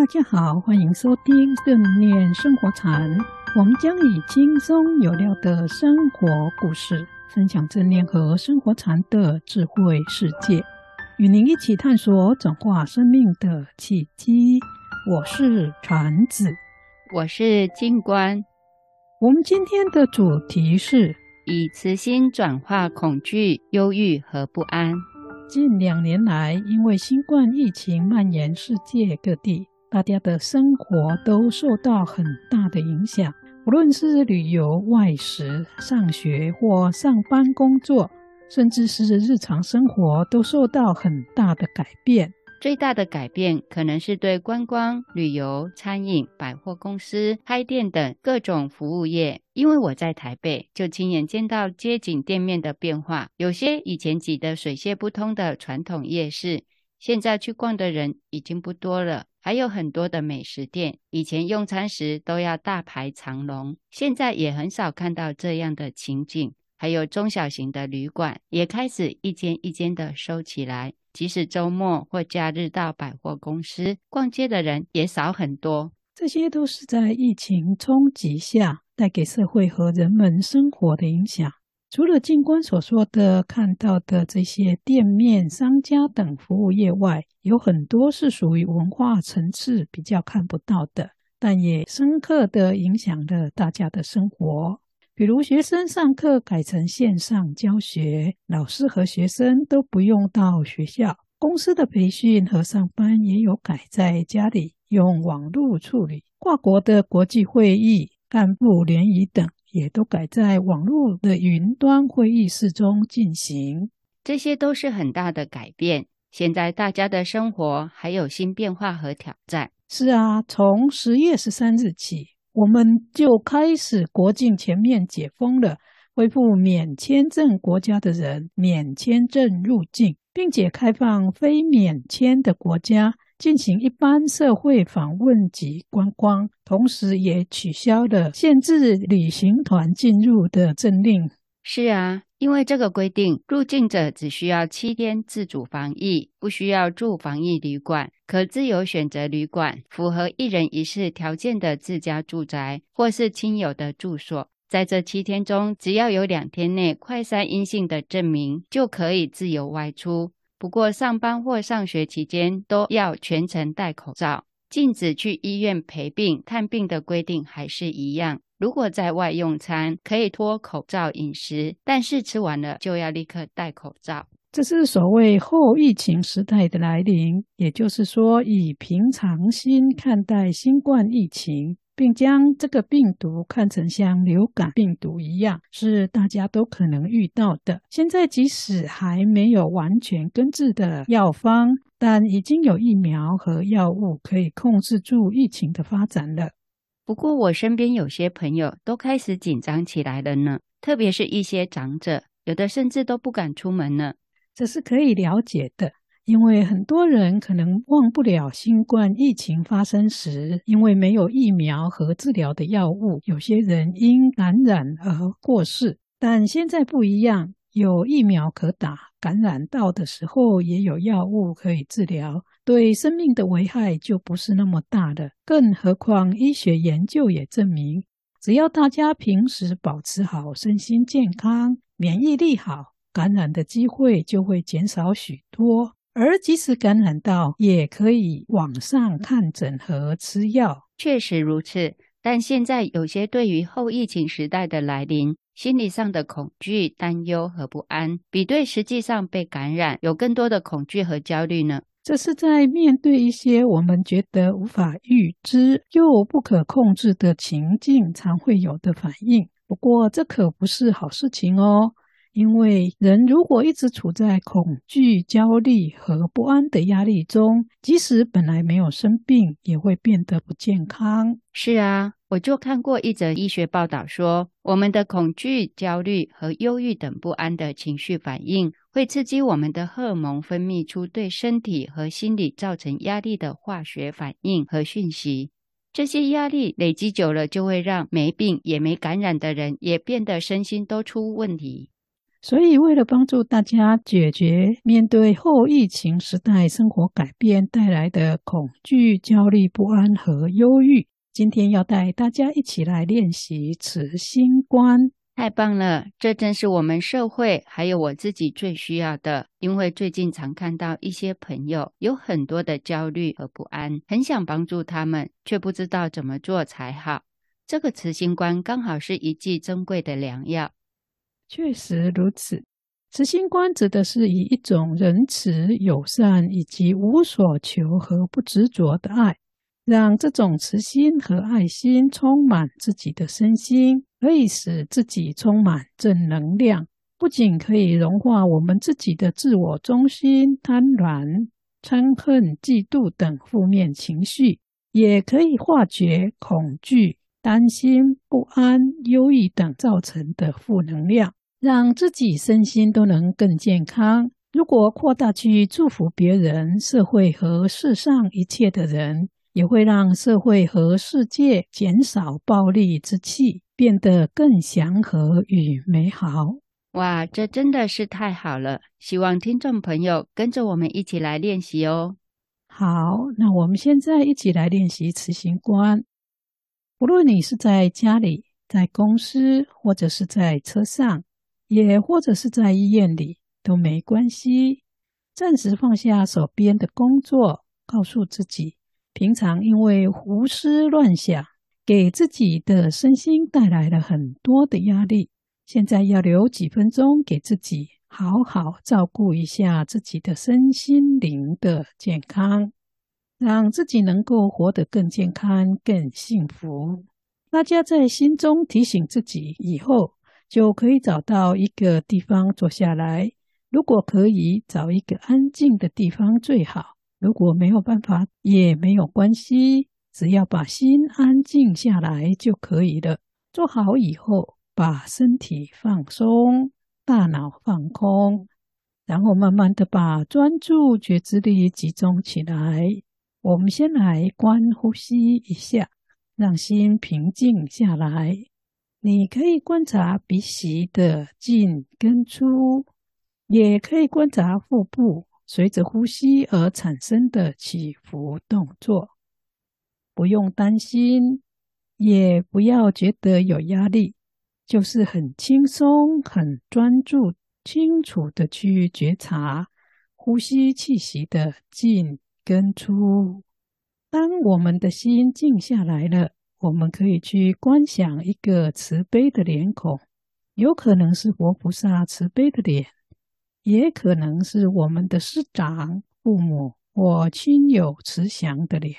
大家好，欢迎收听正念生活禅。我们将以轻松有料的生活故事，分享正念和生活禅的智慧世界，与您一起探索转化生命的契机。我是禅子，我是静观。我们今天的主题是以慈心转化恐惧、忧郁和不安。近两年来，因为新冠疫情蔓延世界各地。大家的生活都受到很大的影响，无论是旅游、外食、上学或上班工作，甚至是日常生活，都受到很大的改变。最大的改变可能是对观光、旅游、餐饮、百货公司、开店等各种服务业。因为我在台北，就亲眼见到街景店面的变化。有些以前挤得水泄不通的传统夜市，现在去逛的人已经不多了。还有很多的美食店，以前用餐时都要大排长龙，现在也很少看到这样的情景。还有中小型的旅馆也开始一间一间的收起来，即使周末或假日到百货公司逛街的人也少很多。这些都是在疫情冲击下带给社会和人们生活的影响。除了静观所说的看到的这些店面、商家等服务业外，有很多是属于文化层次比较看不到的，但也深刻地影响了大家的生活。比如学生上课改成线上教学，老师和学生都不用到学校；公司的培训和上班也有改在家里用网络处理；跨国的国际会议、干部联谊等。也都改在网络的云端会议室中进行，这些都是很大的改变。现在大家的生活还有新变化和挑战。是啊，从十月十三日起，我们就开始国境全面解封了，恢复免签证国家的人免签证入境，并且开放非免签的国家。进行一般社会访问及观光，同时也取消了限制旅行团进入的政令。是啊，因为这个规定，入境者只需要七天自主防疫，不需要住防疫旅馆，可自由选择旅馆，符合一人一室条件的自家住宅或是亲友的住所。在这七天中，只要有两天内快筛阴性的证明，就可以自由外出。不过，上班或上学期间都要全程戴口罩。禁止去医院陪病、看病的规定还是一样。如果在外用餐，可以脱口罩饮食，但是吃完了就要立刻戴口罩。这是所谓后疫情时代的来临，也就是说，以平常心看待新冠疫情。并将这个病毒看成像流感病毒一样，是大家都可能遇到的。现在即使还没有完全根治的药方，但已经有疫苗和药物可以控制住疫情的发展了。不过，我身边有些朋友都开始紧张起来了呢，特别是一些长者，有的甚至都不敢出门呢。这是可以了解的。因为很多人可能忘不了新冠疫情发生时，因为没有疫苗和治疗的药物，有些人因感染而过世。但现在不一样，有疫苗可打，感染到的时候也有药物可以治疗，对生命的危害就不是那么大了。更何况医学研究也证明，只要大家平时保持好身心健康，免疫力好，感染的机会就会减少许多。而即使感染到，也可以网上看诊和吃药。确实如此，但现在有些对于后疫情时代的来临，心理上的恐惧、担忧和不安，比对实际上被感染有更多的恐惧和焦虑呢？这是在面对一些我们觉得无法预知又不可控制的情境，常会有的反应。不过，这可不是好事情哦。因为人如果一直处在恐惧、焦虑和不安的压力中，即使本来没有生病，也会变得不健康。是啊，我就看过一则医学报道说，我们的恐惧、焦虑和忧郁等不安的情绪反应，会刺激我们的荷尔蒙分泌出对身体和心理造成压力的化学反应和讯息。这些压力累积久了，就会让没病也没感染的人也变得身心都出问题。所以，为了帮助大家解决面对后疫情时代生活改变带来的恐惧、焦虑、不安和忧郁，今天要带大家一起来练习慈心观。太棒了！这正是我们社会还有我自己最需要的。因为最近常看到一些朋友有很多的焦虑和不安，很想帮助他们，却不知道怎么做才好。这个慈心观刚好是一剂珍贵的良药。确实如此，慈心观指的是以一种仁慈、友善以及无所求和不执着的爱，让这种慈心和爱心充满自己的身心，可以使自己充满正能量。不仅可以融化我们自己的自我中心、贪婪、嗔恨、嫉妒等负面情绪，也可以化解恐惧、担心、不安、忧郁等造成的负能量。让自己身心都能更健康。如果扩大去祝福别人，社会和世上一切的人，也会让社会和世界减少暴力之气，变得更祥和与美好。哇，这真的是太好了！希望听众朋友跟着我们一起来练习哦。好，那我们现在一起来练习慈行观。无论你是在家里、在公司，或者是在车上。也或者是在医院里都没关系，暂时放下手边的工作，告诉自己，平常因为胡思乱想，给自己的身心带来了很多的压力。现在要留几分钟给自己，好好照顾一下自己的身心灵的健康，让自己能够活得更健康、更幸福。大家在心中提醒自己以后。就可以找到一个地方坐下来。如果可以找一个安静的地方最好。如果没有办法，也没有关系，只要把心安静下来就可以了。做好以后，把身体放松，大脑放空，然后慢慢的把专注觉知力集中起来。我们先来观呼吸一下，让心平静下来。你可以观察鼻息的进跟出，也可以观察腹部随着呼吸而产生的起伏动作。不用担心，也不要觉得有压力，就是很轻松、很专注、清楚的去觉察呼吸气息的进跟出。当我们的心静下来了。我们可以去观想一个慈悲的脸孔，有可能是佛菩萨慈悲的脸，也可能是我们的师长、父母或亲友慈祥的脸。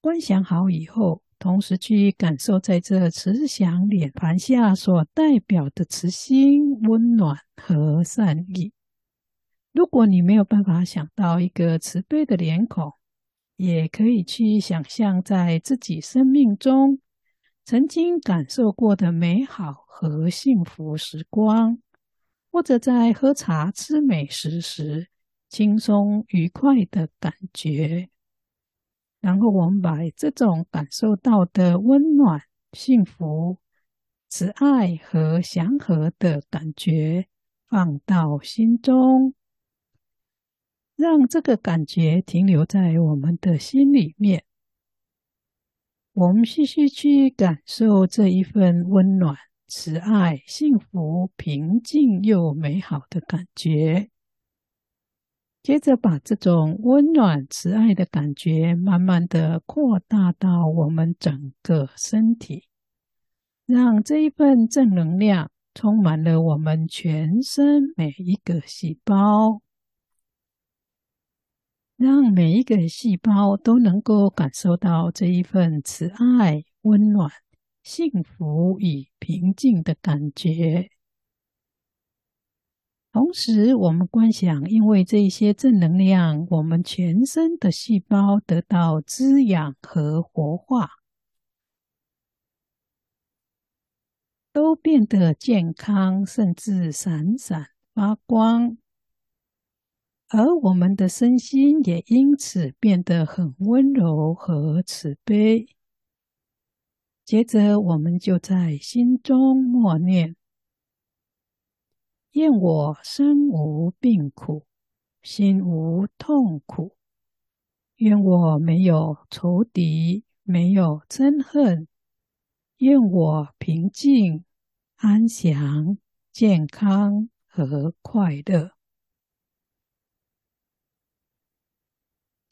观想好以后，同时去感受在这慈祥脸盘下所代表的慈心、温暖和善意。如果你没有办法想到一个慈悲的脸孔，也可以去想象，在自己生命中曾经感受过的美好和幸福时光，或者在喝茶、吃美食时轻松愉快的感觉。然后，我们把这种感受到的温暖、幸福、慈爱和祥和的感觉放到心中。让这个感觉停留在我们的心里面，我们继续去感受这一份温暖、慈爱、幸福、平静又美好的感觉。接着，把这种温暖、慈爱的感觉慢慢的扩大到我们整个身体，让这一份正能量充满了我们全身每一个细胞。让每一个细胞都能够感受到这一份慈爱、温暖、幸福与平静的感觉。同时，我们观想，因为这些正能量，我们全身的细胞得到滋养和活化，都变得健康，甚至闪闪发光。而我们的身心也因此变得很温柔和慈悲。接着，我们就在心中默念：愿我身无病苦，心无痛苦。愿我没有仇敌，没有憎恨。愿我平静、安详、健康和快乐。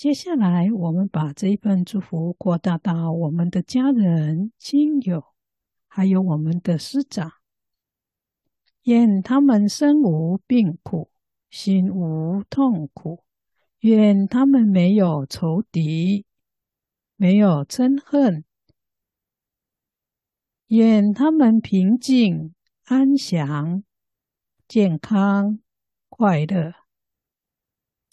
接下来，我们把这一份祝福扩大到我们的家人、亲友，还有我们的师长。愿他们身无病苦，心无痛苦。愿他们没有仇敌，没有憎恨。愿他们平静、安详、健康、快乐。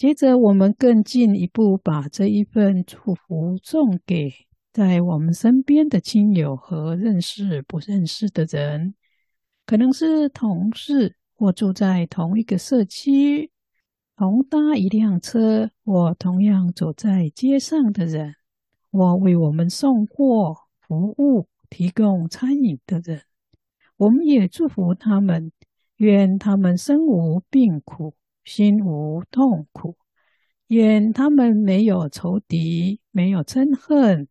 接着，我们更进一步，把这一份祝福送给在我们身边的亲友和认识不认识的人，可能是同事，或住在同一个社区，同搭一辆车，或同样走在街上的人，或为我们送货服务。提供餐饮的人，我们也祝福他们，愿他们身无病苦，心无痛苦；愿他们没有仇敌，没有憎恨；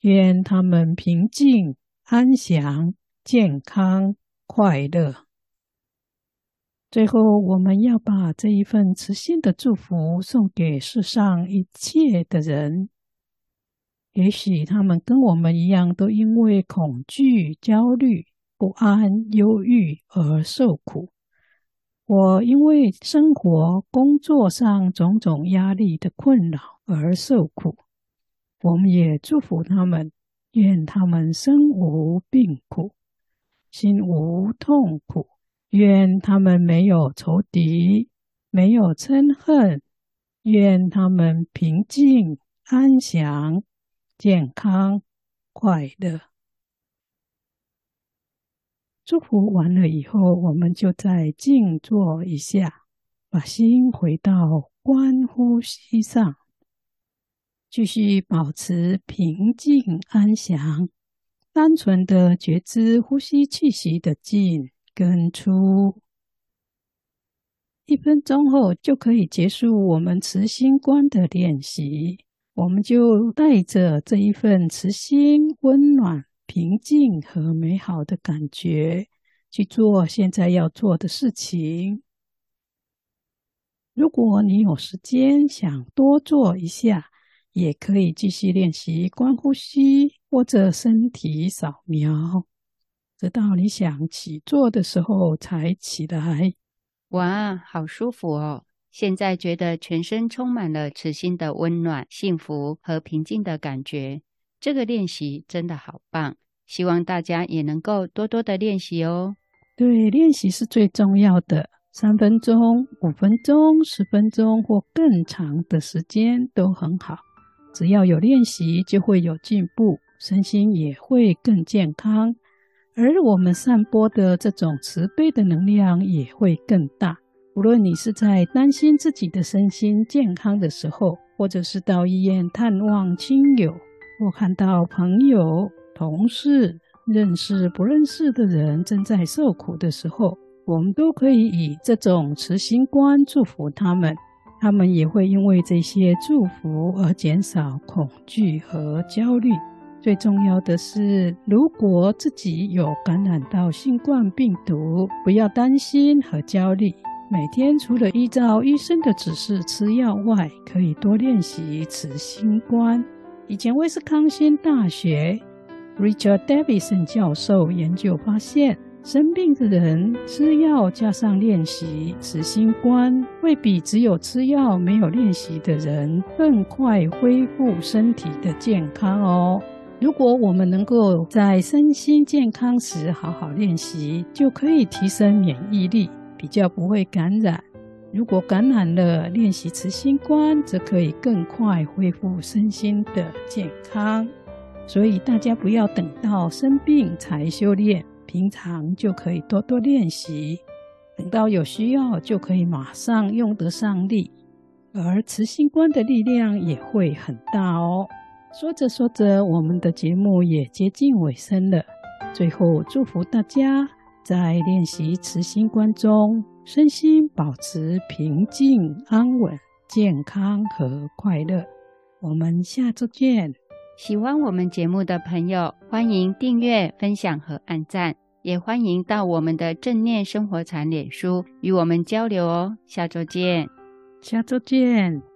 愿他们平静、安详、健康、快乐。最后，我们要把这一份慈心的祝福送给世上一切的人。也许他们跟我们一样，都因为恐惧、焦虑、不安、忧郁而受苦。我因为生活、工作上种种压力的困扰而受苦。我们也祝福他们，愿他们身无病苦，心无痛苦。愿他们没有仇敌，没有嗔恨。愿他们平静安详。健康快乐，祝福完了以后，我们就再静坐一下，把心回到观呼吸上，继续保持平静安详，单纯的觉知呼吸气息的进跟出。一分钟后就可以结束我们慈心观的练习。我们就带着这一份慈心、温暖、平静和美好的感觉去做现在要做的事情。如果你有时间想多做一下，也可以继续练习观呼吸或者身体扫描，直到你想起坐的时候才起来。哇，好舒服哦！现在觉得全身充满了慈心的温暖、幸福和平静的感觉。这个练习真的好棒，希望大家也能够多多的练习哦。对，练习是最重要的。三分钟、五分钟、十分钟或更长的时间都很好。只要有练习，就会有进步，身心也会更健康，而我们散播的这种慈悲的能量也会更大。无论你是在担心自己的身心健康的时候，或者是到医院探望亲友，或看到朋友、同事、认识不认识的人正在受苦的时候，我们都可以以这种慈心观祝福他们，他们也会因为这些祝福而减少恐惧和焦虑。最重要的是，如果自己有感染到新冠病毒，不要担心和焦虑。每天除了依照医生的指示吃药外，可以多练习慈心观。以前威斯康星大学 Richard Davidson 教授研究发现，生病的人吃药加上练习慈心观，会比只有吃药没有练习的人更快恢复身体的健康哦。如果我们能够在身心健康时好好练习，就可以提升免疫力。比较不会感染，如果感染了，练习慈心观，则可以更快恢复身心的健康。所以大家不要等到生病才修炼，平常就可以多多练习，等到有需要就可以马上用得上力，而慈心观的力量也会很大哦。说着说着，我们的节目也接近尾声了，最后祝福大家。在练习慈心观中，身心保持平静安稳、健康和快乐。我们下周见。喜欢我们节目的朋友，欢迎订阅、分享和按赞，也欢迎到我们的正念生活禅脸书与我们交流哦。下周见，下周见。